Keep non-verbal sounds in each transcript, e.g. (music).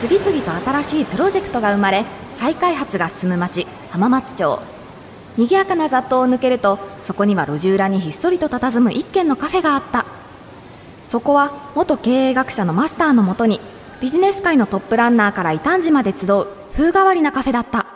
次々と新しいプロジェクトが生まれ再開発が進む町浜松町。賑やかな雑踏を抜けるとそこには路地裏にひっそりと佇む一軒のカフェがあった。そこは元経営学者のマスターのもとにビジネス界のトップランナーから異端児まで集う風変わりなカフェだった。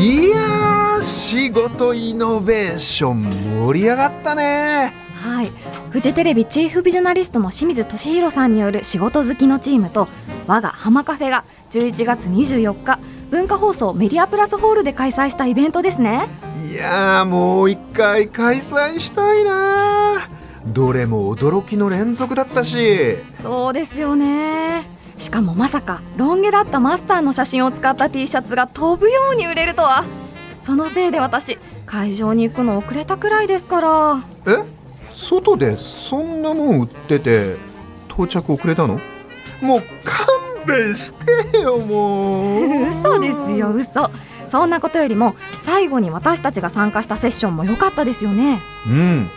いや仕事イノベーション盛り上がったねはい。フジテレビチーフビジョナリストの清水俊弘さんによる仕事好きのチームと我が浜カフェが11月24日文化放送メディアプラスホールで開催したイベントですね。いやーもう一回開催したいなどれも驚きの連続だったし。そうですよね。しかもまさかロン毛だったマスターの写真を使った T シャツが飛ぶように売れるとは。そのせいで私会場に行くの遅れたくらいですから。え？外でそんなもん売ってて到着遅れたの？もう勘弁してよもう。嘘ですよ嘘。そんなことよりも最後に私たちが参加したセッションも良かったですよね。うん。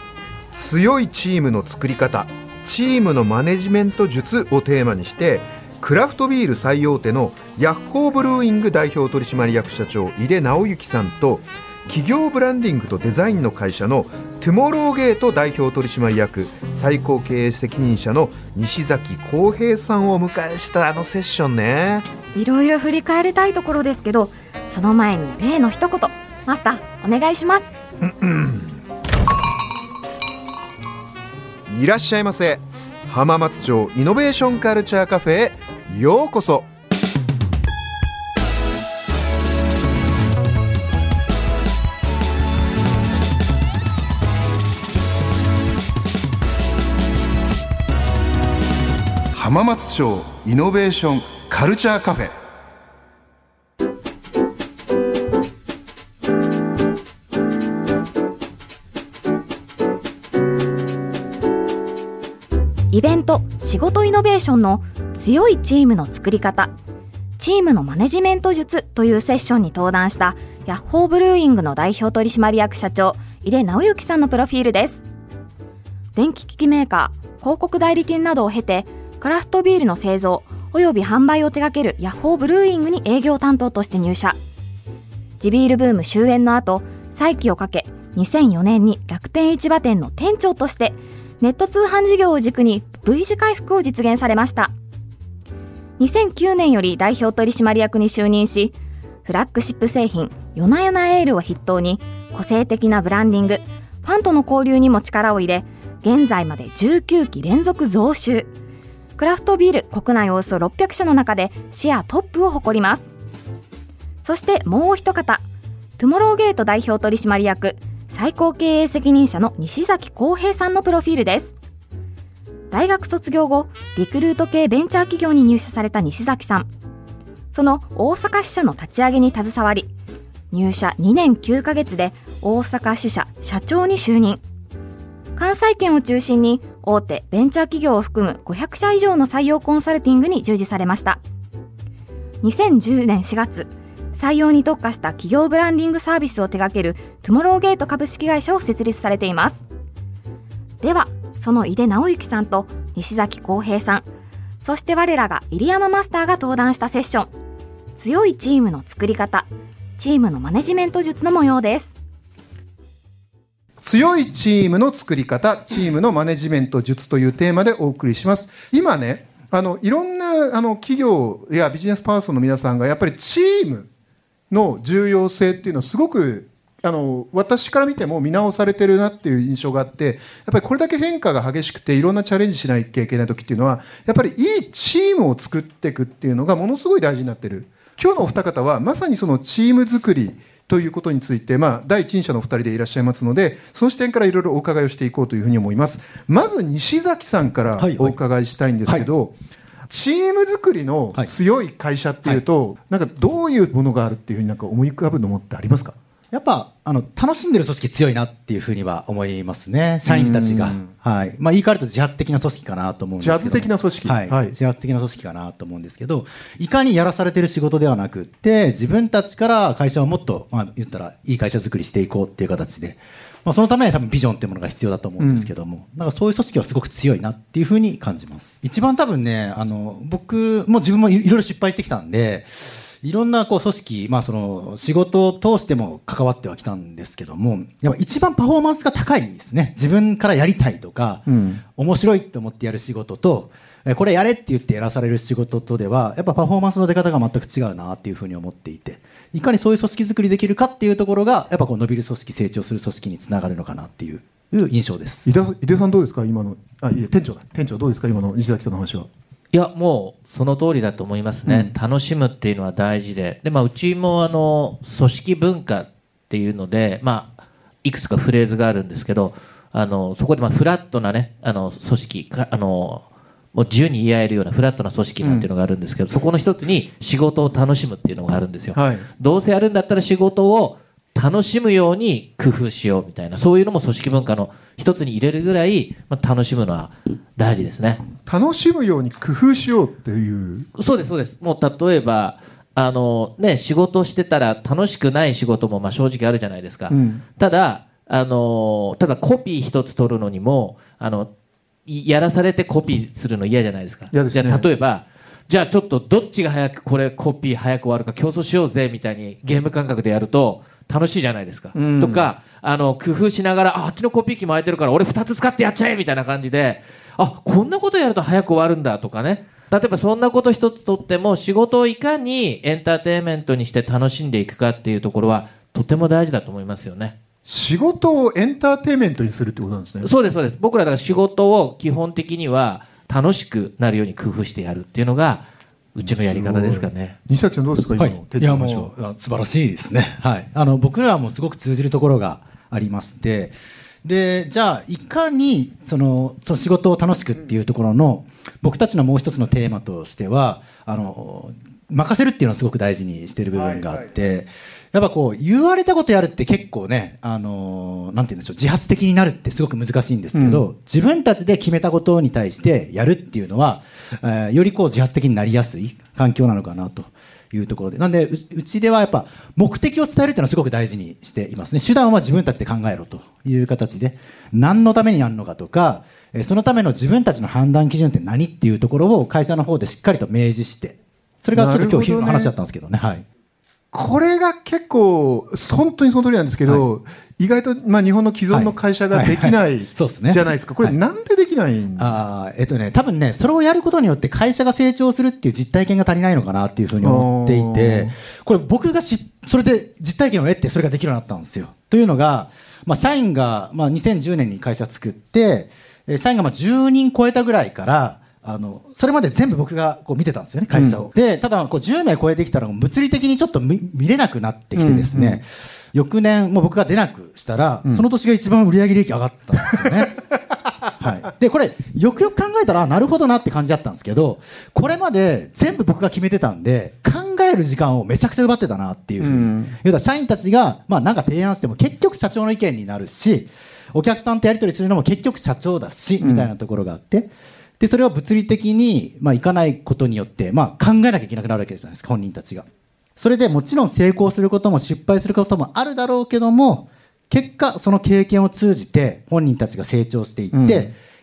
強いチームの作り方チームのマネジメント術をテーマにしてクラフトビール最大手のヤッホーブルーイング代表取締役社長井出直之さんと企業ブランディングとデザインの会社のトゥモローゲート代表取締役最高経営責任者の西崎浩平さんをお迎えしたあのセッションね。いろいろ振り返りたいところですけどその前に例の一言。マスターお願いします。いらっしゃいませ。浜松町イノベーションカルチャーカフェへようこそ浜松町イノベーションカルチャーカフェ。イベント仕事イノベーションの強いチームの作り方。チームのマネジメント術というセッションに登壇したヤッホーブルーイングの代表取締役社長井出直之さんのプロフィールです。電気機器メーカー広告代理店などを経てクラフトビールの製造および販売を手掛けるヤッホーブルーイングに営業担当として入社。地ビールブーム終焉の後再起をかけ2004年に楽天市場店の店長としてネット通販事業を軸に V 字回復を実現されました。2009年より代表取締役に就任しフラッグシップ製品ヨナヨナエールを筆頭に個性的なブランディングファンとの交流にも力を入れ現在まで19期連続増収。クラフトビール国内およそ600社の中でシェアトップを誇ります。そしてもう一方トゥモローゲート代表取締役最高経営責任者の西崎浩平さんのプロフィールです。大学卒業後リクルート系ベンチャー企業に入社された西崎さん。その大阪支社の立ち上げに携わり入社2年9ヶ月で大阪支社社長に就任。関西圏を中心に大手ベンチャー企業を含む500社以上の採用コンサルティングに従事されました。2010年4月採用に特化した企業ブランディングサービスを手掛けるトゥモローゲート株式会社を設立されています。ではその井出直之さんと西崎浩平さんそして我らが入山マスターが登壇したセッション。強いチームの作り方チームのマネジメント術の模様です。強いチームの作り方チームのマネジメント術というテーマでお送りします。今ねあのいろんなあの企業やビジネスパーソンの皆さんがやっぱりチームの重要性っていうのをすごくあの私から見ても見直されてるなっていう印象があってやっぱりこれだけ変化が激しくていろんなチャレンジしなきゃいけない時っていうのはやっぱりいいチームを作っていくっていうのがものすごい大事になってる。今日のお二方はまさにそのチーム作りということについて、まあ、第一人者のお二人でいらっしゃいますのでその視点からいろいろお伺いをしていこうというふうに思います。まず西崎さんからお伺いしたいんですけど、はいはい。チーム作りの強い会社っていうと、はい、なんかどういうものがあるっていうふうになんか思い浮かぶのもってありますか？やっぱあの楽しんでる組織強いなっていうふうには思いますね、社員たちが。はい。まあ、言い換えると自発的な組織かなと思うんですけど。自発的な組織、はい、はい、自発的な組織かなと思うんですけど、いかにやらされてる仕事ではなくて、自分たちから会社をもっと、まあ、言ったらいい会社作りしていこうっていう形で、まあ、そのために多分ビジョンっていうものが必要だと思うんですけども、うん、だからそういう組織はすごく強いなっていうふうに感じます。一番多分ね、あの僕も自分もいろいろ失敗してきたんで、いろんなこう組織、まあ、その仕事を通しても関わってはきたんですけども、やっぱ一番パフォーマンスが高いですね。自分からやりたいとか、うん、面白いと思ってやる仕事と、これやれって言ってやらされる仕事とでは、やっぱパフォーマンスの出方が全く違うなっていうふうに思っていて、いかにそういう組織作りできるかっていうところが、やっぱこう伸びる組織、成長する組織につながるのかなっていう印象です。井出井出さんどうですか？今の、あ、いや、店長だ。店長どうですか？今の西崎さんの話は。いやもうその通りだと思いますね、うん、楽しむっていうのは大事で。で、まあ、うちもあの組織文化っていうので、まあ、いくつかフレーズがあるんですけどあのそこでまあフラットな、ね、あの組織あのもう自由に言い合えるようなフラットな組織なんていうのがあるんですけど、うん、そこの一つに仕事を楽しむっていうのがあるんですよ、はい、どうせやるんだったら仕事を楽しむように工夫しようみたいなそういうのも組織文化の一つに入れるぐらい、まあ、楽しむのは大事ですね。楽しむように工夫しようっていう。そうですそうです。もう例えばあのね仕事してたら楽しくない仕事もまあ正直あるじゃないですか、うん、ただあのただコピー一つ取るのにもあのやらされてコピーするの嫌じゃないですか、ね、じゃあ例えばじゃあちょっとどっちが早くこれコピー早く終わるか競争しようぜみたいにゲーム感覚でやると楽しいじゃないですか、うん、とかあの工夫しながらあっちのコピー機も空いてるから俺2つ使ってやっちゃえみたいな感じであこんなことやると早く終わるんだとかね例えばそんなこと一つとっても仕事をいかにエンターテインメントにして楽しんでいくかっていうところはとても大事だと思いますよね。仕事をエンターテインメントにするってことなんですね。そうですそうです。僕らだから仕事を基本的には楽しくなるように工夫してやるっていうのがうちのやり方ですかね。西崎さんどうですか、はい、いやもう素晴らしいですね。はい。あの僕らはもうすごく通じるところがありまして、でじゃあいかにそのその仕事を楽しくっていうところの僕たちのもう一つのテーマとしてはあの任せるっていうのをすごく大事にしてる部分があって、はいはい、やっぱこう言われたことやるって結構ね、あのー、なんて言うんでしょう自発的になるってすごく難しいんですけど、うん、自分たちで決めたことに対してやるっていうのは、えー、よりこう自発的になりやすい環境なのかなというところで。なんでうちではやっぱ目的を伝えるっていうのはすごく大事にしていますね。手段は自分たちで考えろという形で何のためにやるのかとかそのための自分たちの判断基準って何っていうところを会社の方でしっかりと明示してそれがちょっと今日昼の話だったんですけどね。はいこれが結構、本当にその通りなんですけど、はい、意外と、まあ、日本の既存の会社ができない、じゃないですか、これ、なんでできないんですか、あえっとね、多分ね、それをやることによって会社が成長するっていう実体験が足りないのかなっていうふうに思っていて、これ、僕がしそれで実体験を得て、それができるようになったんですよ。というのが、まあ、社員が、まあ、2010年に会社作って、社員がまあ10人超えたぐらいから、あの、それまで全部僕がこう見てたんですよね、会社を。うん、で、ただ、こう10名超えてきたら、物理的にちょっと見れなくなってきてですね、うんうん、翌年、もう僕が出なくしたら、うん、その年が一番売上利益上がったんですよね。(laughs) はい。で、これ、よくよく考えたら、なるほどなって感じだったんですけど、これまで全部僕が決めてたんで、考える時間をめちゃくちゃ奪ってたなっていうふうに。うん、要は社員たちが、まあなんか提案しても結局社長の意見になるし、お客さんとやり取りするのも結局社長だし、みたいなところがあって、で、それは物理的に、まあ、いかないことによって、まあ、考えなきゃいけなくなるわけじゃないですか、本人たちが。それでもちろん成功することも失敗することもあるだろうけども、結果、その経験を通じて本人たちが成長していって、うん、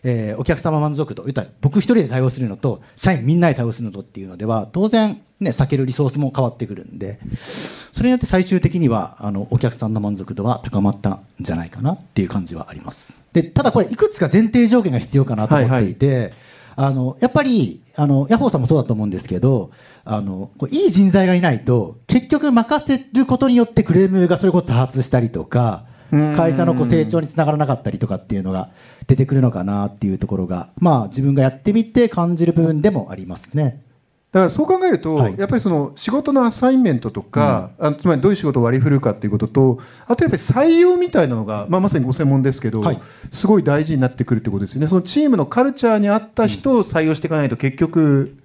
えー、お客様満足度、言ったら僕一人で対応するのと、社員みんなで対応するのとっていうのでは、当然、ね、避けるリソースも変わってくるんで、それによって最終的には、あの、お客さんの満足度は高まったんじゃないかなっていう感じはあります。で、ただこれ、いくつか前提条件が必要かなと思っていて、はいはいあの、やっぱり、あの、ヤホーさんもそうだと思うんですけど、あの、いい人材がいないと、結局任せることによってクレームがそれこそ多発したりとか、会社のこう成長につながらなかったりとかっていうのが出てくるのかなっていうところが、まあ自分がやってみて感じる部分でもありますね。だからそう考えると、はい、やっぱりその仕事のアサインメントとか、うん、あつまりどういう仕事を割り振るかっていうこととあとやっぱり採用みたいなのが、まあ、まさにご専門ですけど、はい、すごい大事になってくるってことですよね。そのチームのカルチャーに合った人を採用していかないと結局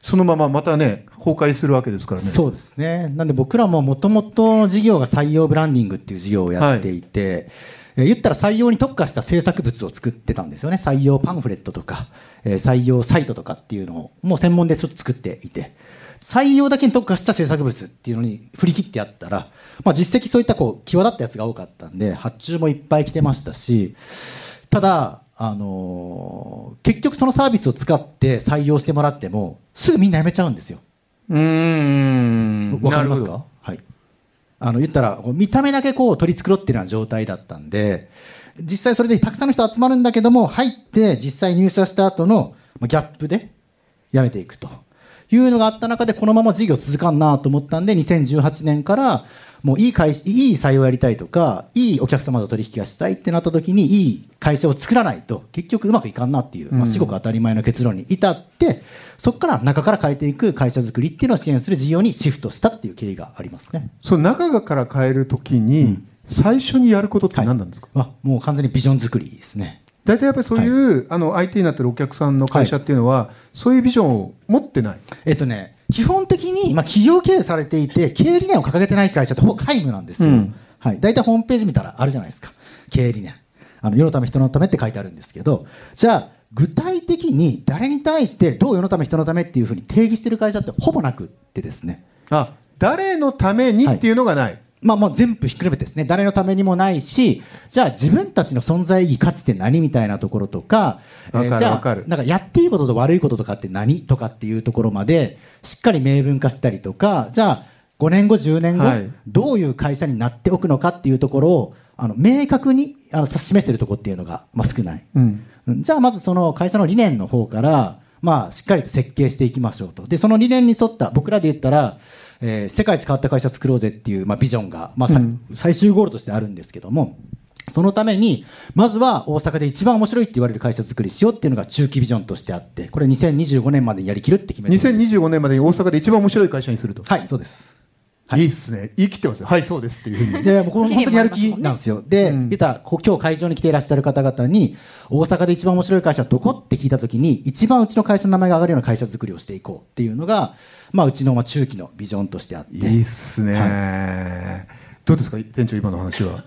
そのまままたね崩壊するわけですからね。そうですね。なんで僕らももともとの事業が採用ブランディングっていう事業をやっていて、えー言ったら採用に特化した制作物を作ってたんですよね。採用パンフレットとか、えー採用サイトとかっていうのをもう専門でちょっと作っていて、採用だけに特化した制作物っていうのに振り切ってやったら、まあ実績そういったこう際立ったやつが多かったんで、発注もいっぱい来てましたし、ただ、あのー結局そのサービスを使って採用してもらっても、すぐみんな辞めちゃうんですよ。うーんわかりますか？はい。あの、言ったら、見た目だけこう取り繕ってるような状態だったんで、実際それでたくさんの人集まるんだけども、入って実際入社した後のギャップで辞めていくというのがあった中で、このまま事業続かんなと思ったんで、2018年から、もういい会社、いい採用やりたいとか、いいお客様と取引がしたいってなった時に、いい会社を作らないと、結局うまくいかんなっていう、まあ、至極当たり前の結論に至って、そこから中から変えていく会社作りっていうのを支援する事業にシフトしたっていう経緯がありますね。その中から変えるときに、最初にやることって何なんですか、あもう完全にビジョン作りですね。大体やっぱりそういう、あの IT になってるお客さんの会社っていうのは、そういうビジョンを持ってない？えっとね、基本的に、まあ、企業経営されていて、経営理念を掲げてない会社ってほぼ皆無なんですよ。うんはい。大体ホームページ見たらあるじゃないですか。経営理念。あの、世のため人のためって書いてあるんですけど、じゃあ、具体的に誰に対してどう世のため人のためっていうふうに定義してる会社ってほぼなくってですね。あ誰のためにっていうのがない、まあもう全部ひっくるめてですね、誰のためにもないし、じゃあ自分たちの存在意義価値って何みたいなところとか、わかるじゃあなんかやっていいことと悪いこととかって何とかっていうところまで、しっかり明文化したりとか、じゃあ5年後、10年後、はい。どういう会社になっておくのかっていうところを、あの明確にあの指し示しているところっていうのが、まあ、少ない。うん。うん。じゃあまずその会社の理念の方から、まあ、しっかりと設計していきましょうと。で、その理念に沿った、僕らで言ったら、えー世界一変わった会社作ろうぜっていう、まあ、ビジョンが、まあさうん。最終ゴールとしてあるんですけども、そのために、まずは大阪で一番面白いって言われる会社作りしようっていうのが中期ビジョンとしてあって、これ2025年までにやりきるって決めてるんです2025年までに大阪で一番面白い会社にすると、はい、そうです。い、いっすね。言い切ってますよ。はいそうですっていうふうに。いやいやもうこれ本当にやる気なんですよ。で、うん。言ったらこう今日会場に来ていらっしゃる方々に、大阪で一番面白い会社はどこって聞いたときに、一番うちの会社の名前が上がるような会社作りをしていこうっていうのが、まあ、うちのまあ中期のビジョンとしてあって。いいっすね、どうですか店長今の話は？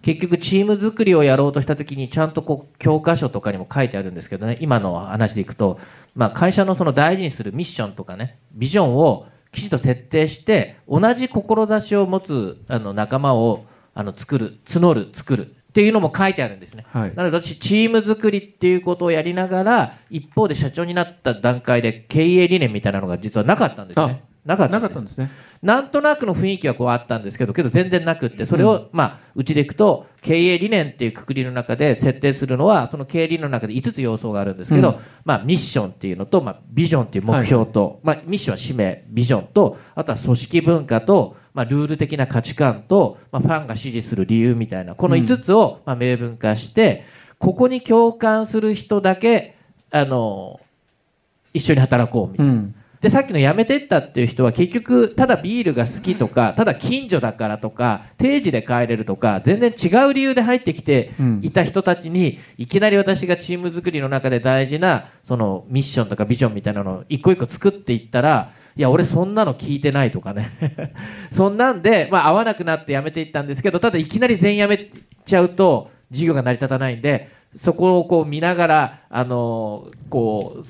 結局チーム作りをやろうとした時にちゃんとこう教科書とかにも書いてあるんですけどね。今の話でいくと、まあ、会社のその大事にするミッションとかねビジョンをきちんと設定して同じ志を持つあの仲間をあの作る募る作るっていうのも書いてあるんですね、はい。なので私チーム作りっていうことをやりながら一方で社長になった段階で経営理念みたいなのが実はなかったんですねなかったんです。ね。なんとなくの雰囲気はこうあったんですけど、けど全然なくって、それを、まあ、うちでいくと、経営理念っていうくくりの中で設定するのは、その経営理念の中で5つ要素があるんですけど、うん。まあ、ミッションっていうのと、まあ、ビジョンっていう目標と、まあ、ミッションは使命、ビジョンと、あとは組織文化と、まあ、ルール的な価値観と、まあ、ファンが支持する理由みたいな、この5つを、まあ、明文化して、ここに共感する人だけ、あの、一緒に働こうみたいな。うんでさっきの辞めてったっていう人は結局ただビールが好きとかただ近所だからとか定時で帰れるとか全然違う理由で入ってきてうん。いた人たちにいきなり私がチーム作りの中で大事なそのミッションとかビジョンみたいなのを一個一個作っていったらいや俺そんなの聞いてないとかね。(laughs) そんなんで、まあ、合わなくなって辞めていったんですけどただいきなり全員辞めちゃうと事業が成り立たないんでそこをこう見ながらあのこう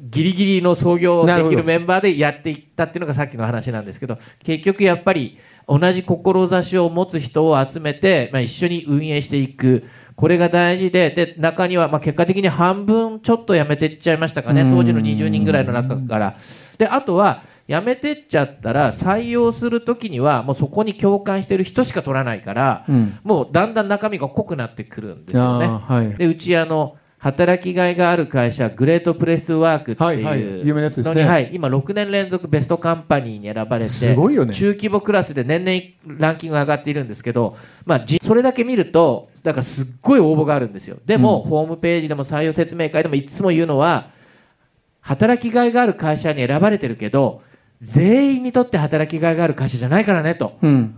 ギリギリの創業できるメンバーでやっていったっていうのがさっきの話なんですけど結局やっぱり同じ志を持つ人を集めて、まあ、一緒に運営していく。これが大事でで中にはまあ結果的に半分ちょっと辞めていっちゃいましたかね。当時の20人ぐらいの中から。であとは辞めてっちゃったら採用するときにはもうそこに共感してる人しか取らないから、うん。もうだんだん中身が濃くなってくるんですよね。はい。でうちあの働きがいがある会社グレートプレスワークってはいはい有名なやつですね。はい、今6年連続ベストカンパニーに選ばれてすごいよね。中規模クラスで年々ランキングが上がっているんですけど、まあ、じそれだけ見るとだからすっごい応募があるんですよ。でも、ホームページでも採用説明会でもいつも言うのは働きがいがある会社に選ばれてるけど全員にとって働きがいがある会社じゃないからねと。うん。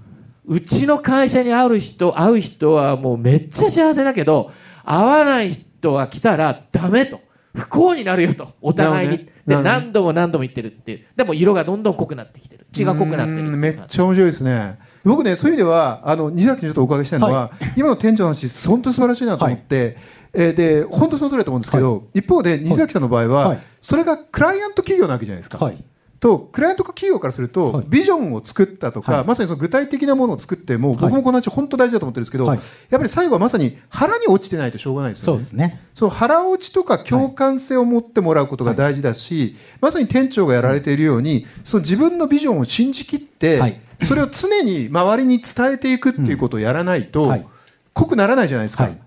うちの会社に会う人、会う人はもうめっちゃ幸せだけど、会わない人が来たらダメと。不幸になるよと。お互いに、ね。で何度も何度も言ってるっていう。でも色がどんどん濃くなってきてる。血が濃くなってるめっちゃ面白いですね。僕ねそういう意味ではあの西崎にちょっとお伺いしたいのは、今の店長の話本当に素晴らしいなと思って、えーで本当その通りだと思うんですけど、一方で西崎さんの場合は、はい。それがクライアント企業なわけじゃないですか。はいとクライアント企業からすると、はい。ビジョンを作ったとか、はい。まさにその具体的なものを作っても、僕もこの話本当大事だと思ってるんですけど、はい。やっぱり最後はまさに腹に落ちてないとしょうがないですよね。そうですね。その腹落ちとか共感性を持ってもらうことが大事だし、まさに店長がやられているように、その自分のビジョンを信じきって、はい。それを常に周りに伝えていくっていうことをやらないと、はい。濃くならないじゃないですか。はい。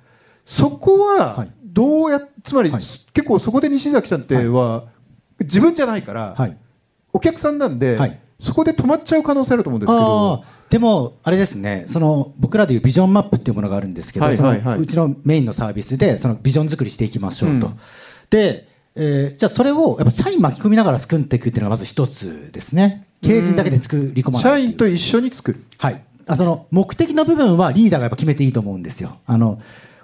そこははい。どうや、つまり、はい。結構そこで西崎さんっては、自分じゃないから、はいお客さんなんで、はいそこで止まっちゃう可能性あると思うんですけあどー、でも、あれですね、その僕らでいうビジョンマップっていうものがあるんですけど、はいはいはいうちのメインのサービスで、そのビジョン作りしていきましょうと。うんで、えーじゃあそれをやっぱ社員巻き込みながら作っていくっていうのがまず一つですね。経営陣だけで作り込まない社員と一緒に作る。はい。あその目的の部分はリーダーがやっぱ決めていいと思うんですよ。あの、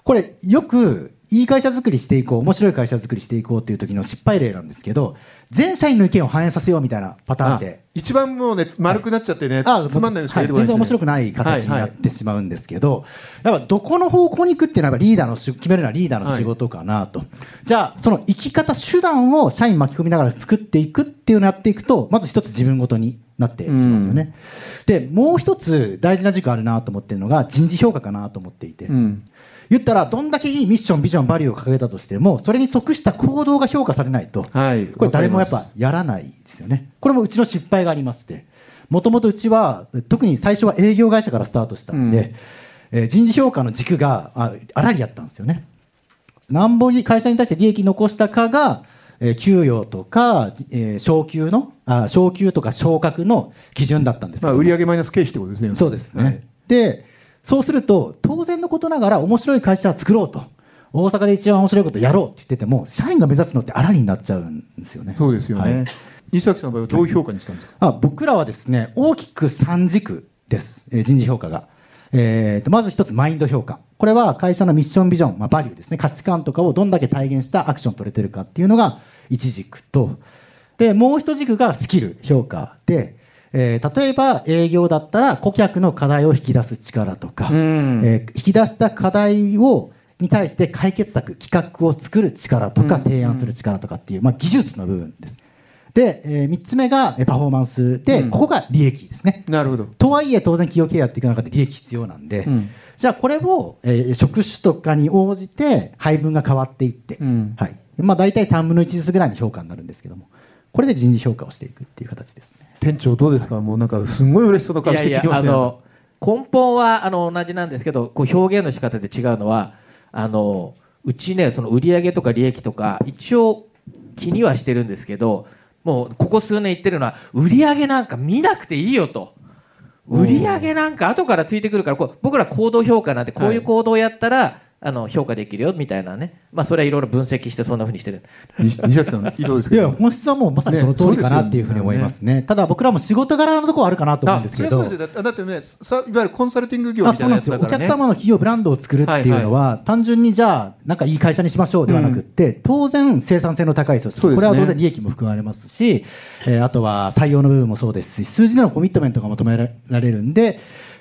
これよくいい会社作りしていこう、面白い会社作りしていこうっていう時の失敗例なんですけど、全社員の意見を反映させようみたいなパターンで。一番もうね、丸くなっちゃってね、あつまんないのしかはい出てこないですね全然面白くない形にはいはないってしまうんですけど、やっぱどこの方向に行くっていうのはリーダーのし決めるのはリーダーの仕事かなと。じゃあ、その生き方、手段を社員巻き込みながら作っていくっていうのをやっていくと、まず一つ自分ごとになっていきますよね。で、もう一つ大事な軸あるなと思ってるのが人事評価かなと思っていて。うん言ったら、どんだけいいミッション、ビジョン、バリューを掲げたとしても、それに即した行動が評価されないと、はいこれ誰もやっぱやらないですよね。これもうちの失敗がありまして、もともとうちは、特に最初は営業会社からスタートしたんで、えー人事評価の軸があ荒りやったんですよね。なんぼに会社に対して利益残したかが、えー給与とか、じえー昇給の、あ昇給とか昇格の基準だったんですけまあ、売上マイナス経費ってことですね。そうですね。はいで、そうすると、当然のことながら面白い会社は作ろうと。大阪で一番面白いことやろうって言ってても、社員が目指すのってあらりになっちゃうんですよね。そうですよね。はい西崎さんの場合はどういう評価にしたんですか、あ僕らはですね、大きく3軸です。えー人事評価が。えーと、まず一つマインド評価。これは会社のミッションビジョン、まあ、バリューですね。価値観とかをどんだけ体現したアクション取れてるかっていうのが一軸と、で、もう一軸がスキル評価で、えー例えば営業だったら顧客の課題を引き出す力とか、うんえー引き出した課題をに対して解決策、企画を作る力とか、うん提案する力とかっていう、まあ、技術の部分です。で、え3つ目がえーパフォーマンスで、うんここが利益ですね。なるほど。とはいえ、当然企業経営やっていく中で利益必要なんで、うんじゃあこれを、えー職種とかに応じて配分が変わっていって、うんはい。まあ大体3分の1ずつぐらいの評価になるんですけども、これで人事評価をしていくっていう形ですね。店長どうですか？もうなんかすごい嬉しそうな顔して聞いてますね。あの根本はあの同じなんですけどこう表現の仕方で違うのはあのうちねその売上とか利益とか一応気にはしてるんですけどもうここ数年言ってるのは売上なんか見なくていいよと。売上なんか後からついてくるからこう僕ら行動評価なんてこういう行動をやったら、あの評価できるよみたいなね、まあ、それはいろいろ分析してそんなふうにしてる。西西崎さん、いいどうですか？いや、本質はもうまさにその通りかなっていうふうに思いますね。ただ僕らも仕事柄のところあるかなと思うんあですけど。だだってねさいわゆるコンサルティング業みたいなあそうなんですよ。おやつだからね客様の企業ブランドを作るっていうのは、単純にじゃあ、なんかいい会社にしましょうではなくって、当然生産性の高い組織、そうですね。これは当然利益も含まれますし、えーあとは採用の部分もそうですし、数字でのコミットメントが求められるんで、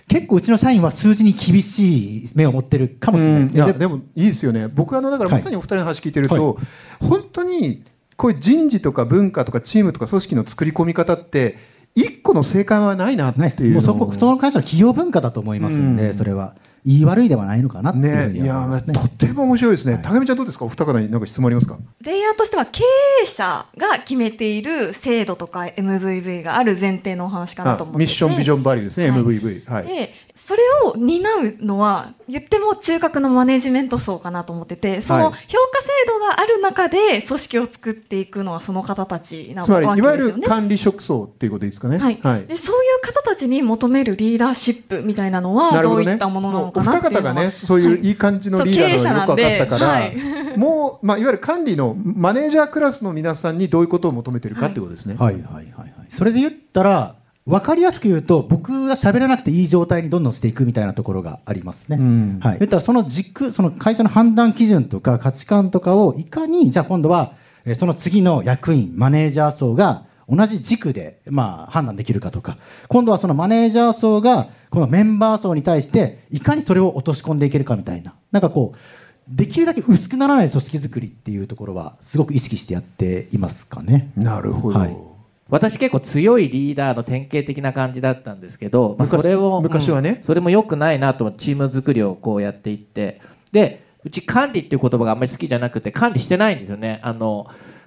結構うちの社員は数字に厳しい目を持ってるかもしれないですね。でいやでもいいですよね、僕あのだからはい。まさにお二人の話聞いてると、は本当にこういう人事とか文化とかチームとか組織の作り込み方って、一個の正解はないなってないうもうそこ、その会社の企業文化だと思いますんで、うん。それは。言い悪いではないのかなっていうふうね、にいますね。とっても面白いですね、はい高見ちゃん、どうですか、お二方に何か質問ありますか？レイヤーとしては経営者が決めている制度とか MVV がある前提のお話かなと思っててあミッション、ビジョン、バリューですね、はい MVV。はいでそれを担うのは言っても中核のマネジメント層かなと思っててそのはい評価制度がある中で組織を作っていくのはその方たちなつまわりいわゆけですよね。る管理職層っていうことですかね。はいでそういう方たちに求めるリーダーシップみたいなのはど。ういったものなのかおなっていうのは二方がね、そういういい感じのリーダーのがよく分かったから、はいもう、まあ、いわゆる管理のマネージャークラスの皆さんにどういうことを求めてるかってことですね。はいはいはいはい。それで言ったら、分かりやすく言うと僕が喋らなくていい状態にどんどんしていくみたいなところがありますね。うん。はい、言ったらその軸その会社の判断基準とか価値観とかをいかにじゃあ今度はえーその次の役員マネージャー層が同じ軸で、まあ、判断できるかとか。今度はそのマネージャー層がこのメンバー層に対していかにそれを落とし込んでいけるかみたいな。なんかこうできるだけ薄くならない組織作りっていうところはすごく意識してやっていますかね。なるほど、はい私結構強いリーダーの典型的な感じだったんですけど、まあ、昔それを昔はね。うんそれも良くないなとチーム作りをこうやっていって。でうち管理っていう言葉があんまり好きじゃなくて管理してないんですよね。あの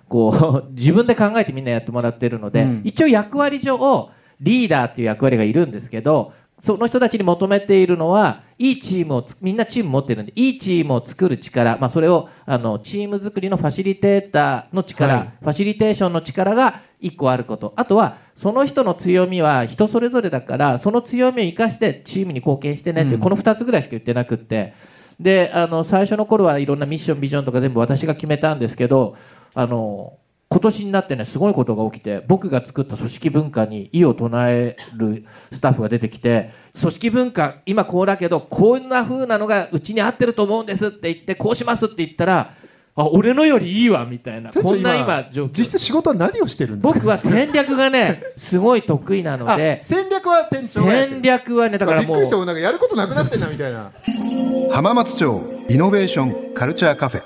こう (laughs) 自分で考えてみんなやってもらってるので、うん。一応役割上リーダーっていう役割がいるんですけどその人たちに求めているのはいいチームをつみんなチーム持ってるんでいいチームを作る力、まあ、それをあのチーム作りのファシリテーターの力、はい。ファシリテーションの力が1個あること。あとはその人の強みは人それぞれだからその強みを生かしてチームに貢献してねっていう、この2つぐらいしか言ってなくって。であの最初の頃はいろんなミッションビジョンとか全部私が決めたんですけどあの今年になってねすごいことが起きて僕が作った組織文化に異を唱えるスタッフが出てきて組織文化今こうだけどこんな風なのがうちに合ってると思うんですって言ってこうしますって言ったらあ俺のよりいいわみたいな。こんな今状況。実質仕事は何をしてるんですか？僕は戦略がねすごい得意なのあで戦略は店長がやってる。戦略はねだからもう。びっくりしたなんかやることなくなってんなみたいな。浜松町イノベーションカルチャーカフェ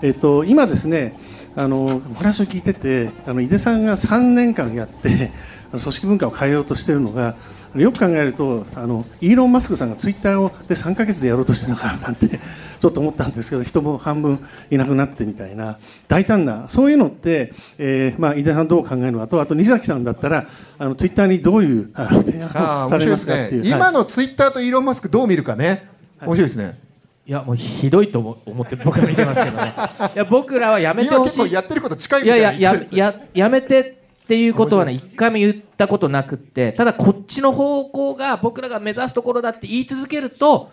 えっと、今ですねあのお話を聞いててあの井出さんが3年間やって組織文化を変えようとしているのがよく考えるとあのイーロン・マスクさんがツイッターをで3か月でやろうとしてるのかななんて (laughs) ちょっと思ったんですけど人も半分いなくなってみたいな大胆なそういうのって、えーまあ、井出さんどう考えるのかとあと西崎さんだったらあのツイッターにどういうあの提あ案をされあ面白いですますかっていう。ね今はい。のツイッターとイーロン・マスクどう見るかね。面白いですね。いやもうひどいと思思って僕は見てますけどね。いや僕らはやめてほしい。今結構やってること近いいみたやいややいな言ってるんですよややめてっていうことはね一回も言ったことなくってただこっちの方向が僕らが目指すところだって言い続けると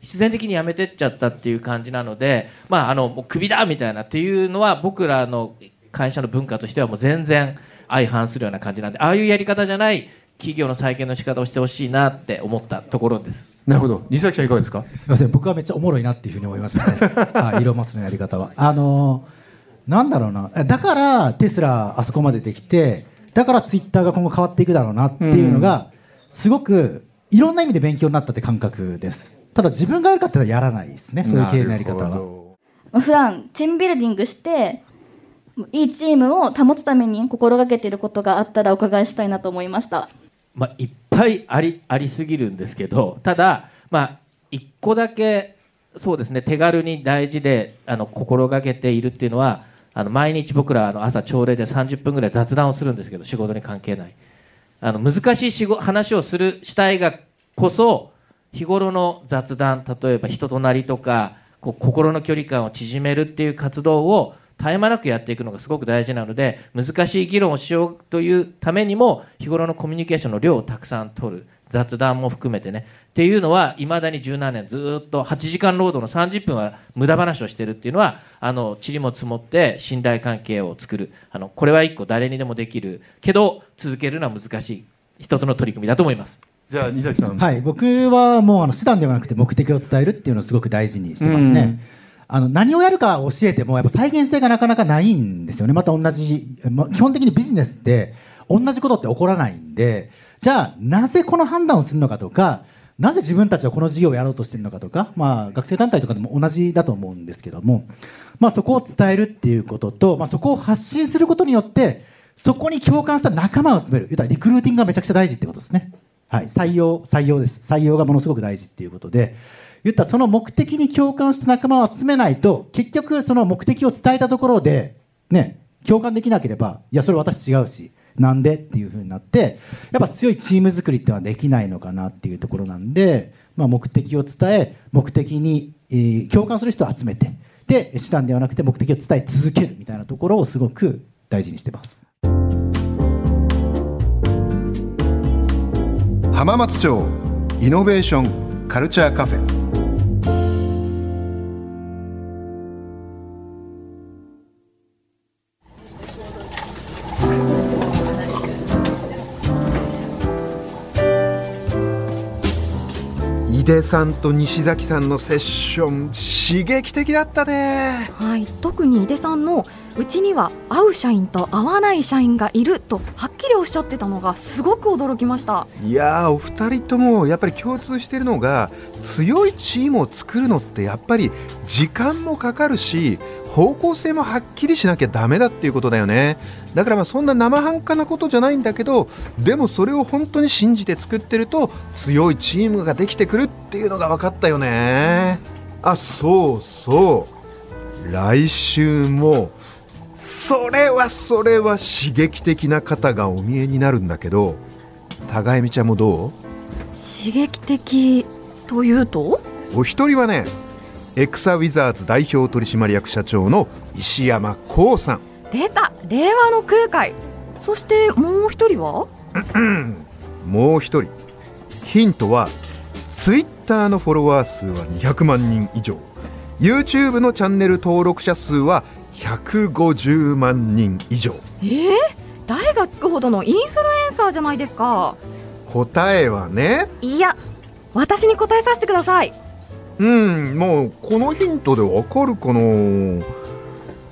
必然的にやめてっちゃったっていう感じなのでまああのもうクビだみたいなっていうのは僕らの会社の文化としてはもう全然相反するような感じなんでああいうやり方じゃない企業の再建の仕方をしてほしいなって思ったところです。なるほど西崎さんいかがですか？すみません、僕はめっちゃおもろいなっていうふうに思いましたね。あイーロン・マスクのやり方は。あのーなんだろうな、だからテスラあそこまでできて、だからツイッターが今後変わっていくだろうなっていうのが、すごくいろんな意味で勉強になったって感覚です。ただ自分がやるかっていうのはやらないですね、そういう経営のやり方は。普段チームビルディングしていいチームを保つために心がけていることがあったらお伺いしたいなと思いましたまあ、いっぱいありありすぎるんですけどただ、まあ、1個だけそうですね手軽に大事であの心がけているっていうのはあの毎日僕らあの朝朝礼で30分ぐらい雑談をするんですけど仕事に関係ない。あの難しい仕事話をするしたいがこそ日頃の雑談例えば人となりとかこう心の距離感を縮めるっていう活動を絶え間なくやっていくのがすごく大事なので難しい議論をしようというためにも日頃のコミュニケーションの量をたくさん取る。雑談も含めてね。っていうのはいまだに十何年ずーっと8時間労働の30分は無駄話をしてるっていうのはあの塵も積もって信頼関係を作る。あのこれは一個誰にでもできる。けど続けるのは難しい。一つの取り組みだと思います。じゃあ西崎さん、はい、僕はもうあの手段ではなくて目的を伝えるっていうのをすごく大事にしてますね。あの何をやるか教えてもやっぱ再現性がなかなかないんですよね。また同じ、ま基本的にビジネスって同じことって起こらないんで、じゃあなぜこの判断をするのかとか、なぜ自分たちはこの事業をやろうとしてるのかとか、まあ学生団体とかでも同じだと思うんですけども、まあそこを伝えるっていうことと、まあそこを発信することによって、そこに共感した仲間を集める。言ったらリクルーティングがめちゃくちゃ大事ってことですね。はい、採用、採用です。採用がものすごく大事っていうことで、言ったその目的に共感した仲間を集めないと、結局その目的を伝えたところで、ね、共感できなければ、いや、それ私違うし、なんでっていうふうになってやっぱ強いチーム作りっていうのはできないのかなっていうところなんで、まあ、目的を伝え目的に、えー、共感する人を集めてで手段ではなくて目的を伝え続けるみたいなところをすごく大事にしてます。浜松町イノベーションカルチャーカフェ井出さんと西崎さんのセッション刺激的だったね。はい、特に井出さんのうちには合う社員と合わない社員がいるとはっりおっしゃってたのがすごく驚きました。いやーお二人ともやっぱり共通してるのが強いチームを作るのってやっぱり時間もかかるし方向性もはっきりしなきゃダメだっていうことだよね。だからまあそんな生半可なことじゃないんだけどでもそれを本当に信じて作ってると強いチームができてくるっていうのが分かったよね。あそうそう。来週もそれはそれは刺激的な方がお見えになるんだけど互いみちゃんもどう？刺激的というと？お一人はねエクサウィザーズ代表取締役社長の石山光さん。出た令和の空海。そしてもう一人は？もう一人。ヒントはツイッターのフォロワー数は200万人以上。YouTube のチャンネル登録者数は150万人以上。えー、誰がつくほどのインフルエンサーじゃないですか。答えはね。いや私に答えさせてください。うんもうこのヒントでわかるかな。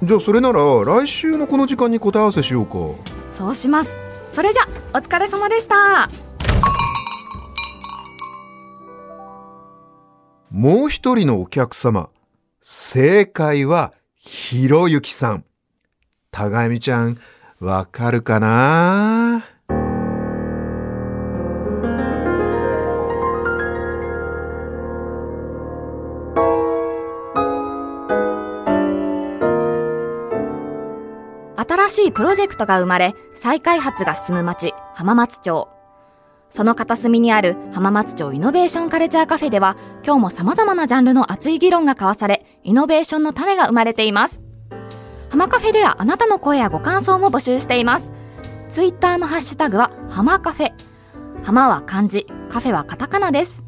じゃあそれなら来週のこの時間に答え合わせしようか。そうします。それじゃお疲れ様でした。もう一人のお客様正解はひろゆきさん。互いみちゃんわかるかな？新しいプロジェクトが生まれ再開発が進む町浜松町。その片隅にある浜松町イノベーションカルチャーカフェでは今日も様々なジャンルの熱い議論が交わされイノベーションの種が生まれています浜カフェではあなたの声やご感想も募集していますツイッターのハッシュタグは浜カフェ浜は漢字カフェはカタカナです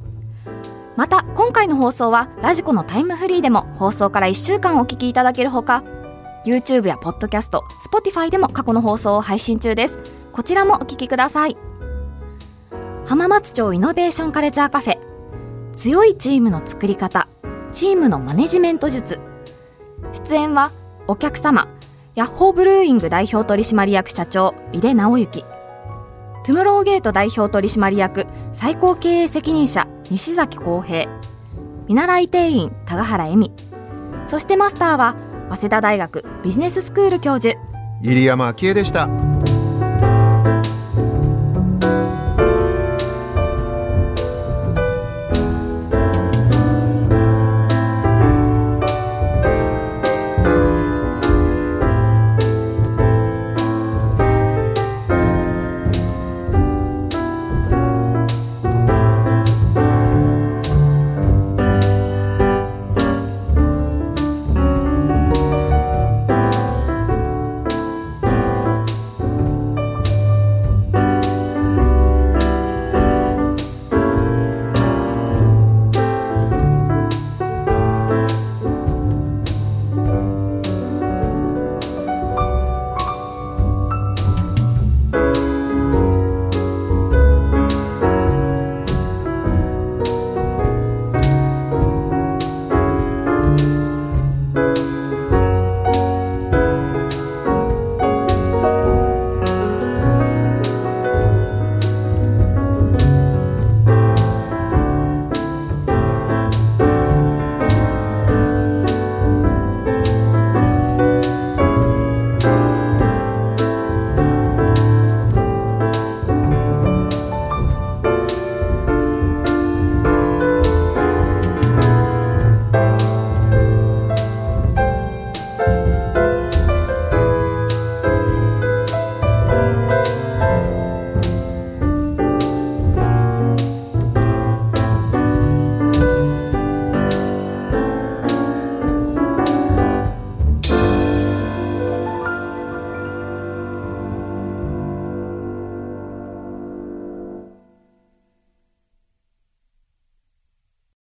また今回の放送はラジコのタイムフリーでも放送から1週間お聞きいただけるほか YouTube や Podcast、Spotify でも過去の放送を配信中です。こちらもお聞きください。浜松町イノベーションカルチャーカフェ。強いチームの作り方、チームのマネジメント術。出演は、お客様、ヤッホーブルーイング代表取締役社長、井出直之。トゥムローゲート代表取締役、最高経営責任者、西崎康平。見習い店員、田ヶ原恵美。そしてマスターは、早稲田大学ビジネススクール教授入山昭恵でした